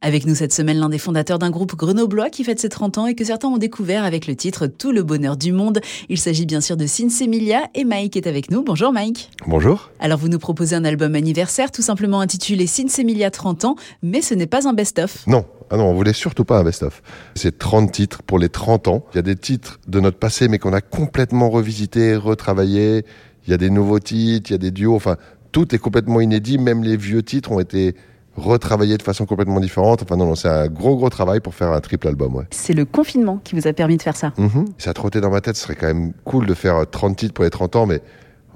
Avec nous cette semaine, l'un des fondateurs d'un groupe grenoblois qui fête ses 30 ans et que certains ont découvert avec le titre Tout le bonheur du monde. Il s'agit bien sûr de Emilia et Mike est avec nous. Bonjour Mike. Bonjour. Alors vous nous proposez un album anniversaire tout simplement intitulé Emilia 30 ans, mais ce n'est pas un best-of. Non, ah non, on voulait surtout pas un best-of. C'est 30 titres pour les 30 ans. Il y a des titres de notre passé mais qu'on a complètement revisité, retravaillé. Il y a des nouveaux titres, il y a des duos, enfin tout est complètement inédit, même les vieux titres ont été retravailler de façon complètement différente. Enfin non, non c'est un gros gros travail pour faire un triple album. Ouais. C'est le confinement qui vous a permis de faire ça. Mm-hmm. Ça a trotté dans ma tête, ce serait quand même cool de faire 30 titres pour les 30 ans, mais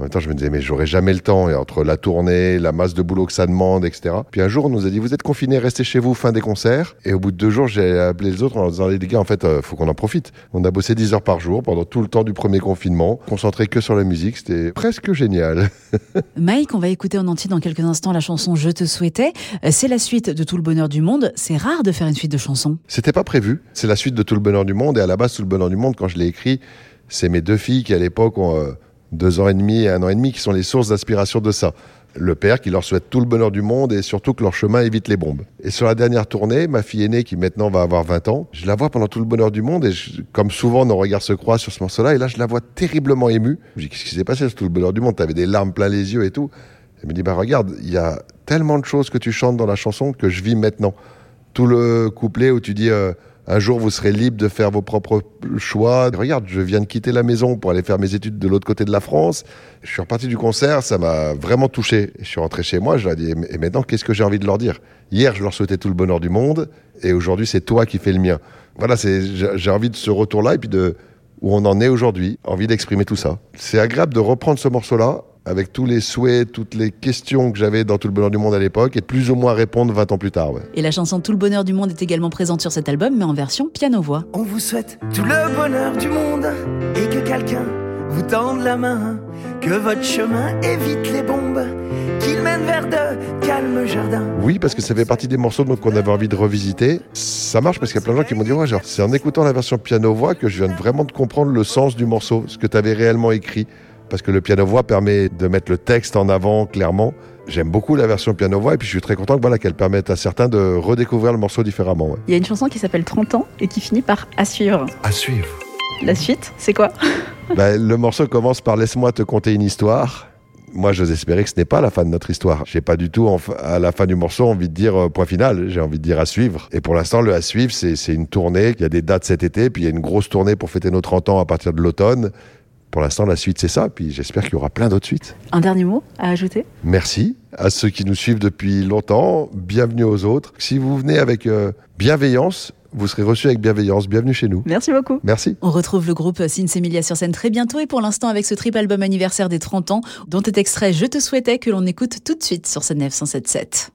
en même temps, je me disais, mais j'aurais jamais le temps. Et entre la tournée, la masse de boulot que ça demande, etc. Puis un jour, on nous a dit, vous êtes confinés, restez chez vous, fin des concerts. Et au bout de deux jours, j'ai appelé les autres en leur disant, les gars, en fait, euh, faut qu'on en profite. On a bossé 10 heures par jour pendant tout le temps du premier confinement, concentré que sur la musique. C'était presque génial. Mike, on va écouter en entier dans quelques instants la chanson Je te souhaitais. Euh, c'est la suite de Tout le bonheur du monde. C'est rare de faire une suite de chansons. C'était pas prévu. C'est la suite de Tout le bonheur du monde. Et à la base, Tout le bonheur du monde, quand je l'ai écrit, c'est mes deux filles qui, à l'époque, ont. Euh, deux ans et demi et un an et demi qui sont les sources d'inspiration de ça. Le père qui leur souhaite tout le bonheur du monde et surtout que leur chemin évite les bombes. Et sur la dernière tournée, ma fille aînée qui maintenant va avoir 20 ans, je la vois pendant tout le bonheur du monde et comme souvent nos regards se croisent sur ce morceau-là et là je la vois terriblement émue. Je dis qu'est-ce qui s'est passé sur tout le bonheur du monde? T'avais des larmes plein les yeux et tout. Elle me dit bah regarde, il y a tellement de choses que tu chantes dans la chanson que je vis maintenant. Tout le couplet où tu dis euh, un jour, vous serez libre de faire vos propres choix. Regarde, je viens de quitter la maison pour aller faire mes études de l'autre côté de la France. Je suis reparti du concert, ça m'a vraiment touché. Je suis rentré chez moi, je leur ai dit, et maintenant, qu'est-ce que j'ai envie de leur dire? Hier, je leur souhaitais tout le bonheur du monde, et aujourd'hui, c'est toi qui fais le mien. Voilà, j'ai envie de ce retour-là, et puis de où on en est aujourd'hui, envie d'exprimer tout ça. C'est agréable de reprendre ce morceau-là avec tous les souhaits, toutes les questions que j'avais dans Tout le bonheur du monde à l'époque, et plus ou moins répondre 20 ans plus tard. Et la chanson Tout le bonheur du monde est également présente sur cet album, mais en version piano-voix. On vous souhaite tout le bonheur du monde, et que quelqu'un vous tende la main, que votre chemin évite les bombes, qu'il mène vers de calmes jardins. Oui, parce que ça fait partie des morceaux qu'on avait envie de revisiter. Ça marche parce qu'il y a plein de gens qui m'ont dit, ouais, genre, c'est en écoutant la version piano-voix que je viens vraiment de comprendre le sens du morceau, ce que tu avais réellement écrit parce que le piano-voix permet de mettre le texte en avant clairement. J'aime beaucoup la version piano-voix et puis je suis très content voilà, qu'elle permette à certains de redécouvrir le morceau différemment. Il y a une chanson qui s'appelle 30 ans et qui finit par À suivre. À suivre. La suite, c'est quoi? Ben, Le morceau commence par Laisse-moi te conter une histoire. Moi, j'ose espérer que ce n'est pas la fin de notre histoire. J'ai pas du tout, à la fin du morceau, envie de dire euh, point final. J'ai envie de dire à suivre. Et pour l'instant, le à suivre, c'est une tournée. Il y a des dates cet été, puis il y a une grosse tournée pour fêter nos 30 ans à partir de l'automne pour l'instant, la suite, c'est ça. Puis j'espère qu'il y aura plein d'autres suites. Un dernier mot à ajouter? Merci à ceux qui nous suivent depuis longtemps. Bienvenue aux autres. Si vous venez avec euh, bienveillance, vous serez reçus avec bienveillance. Bienvenue chez nous. Merci beaucoup. Merci. On retrouve le groupe Emilia sur scène très bientôt et pour l'instant avec ce triple album anniversaire des 30 ans dont est extrait Je te souhaitais que l'on écoute tout de suite sur scène 107.7.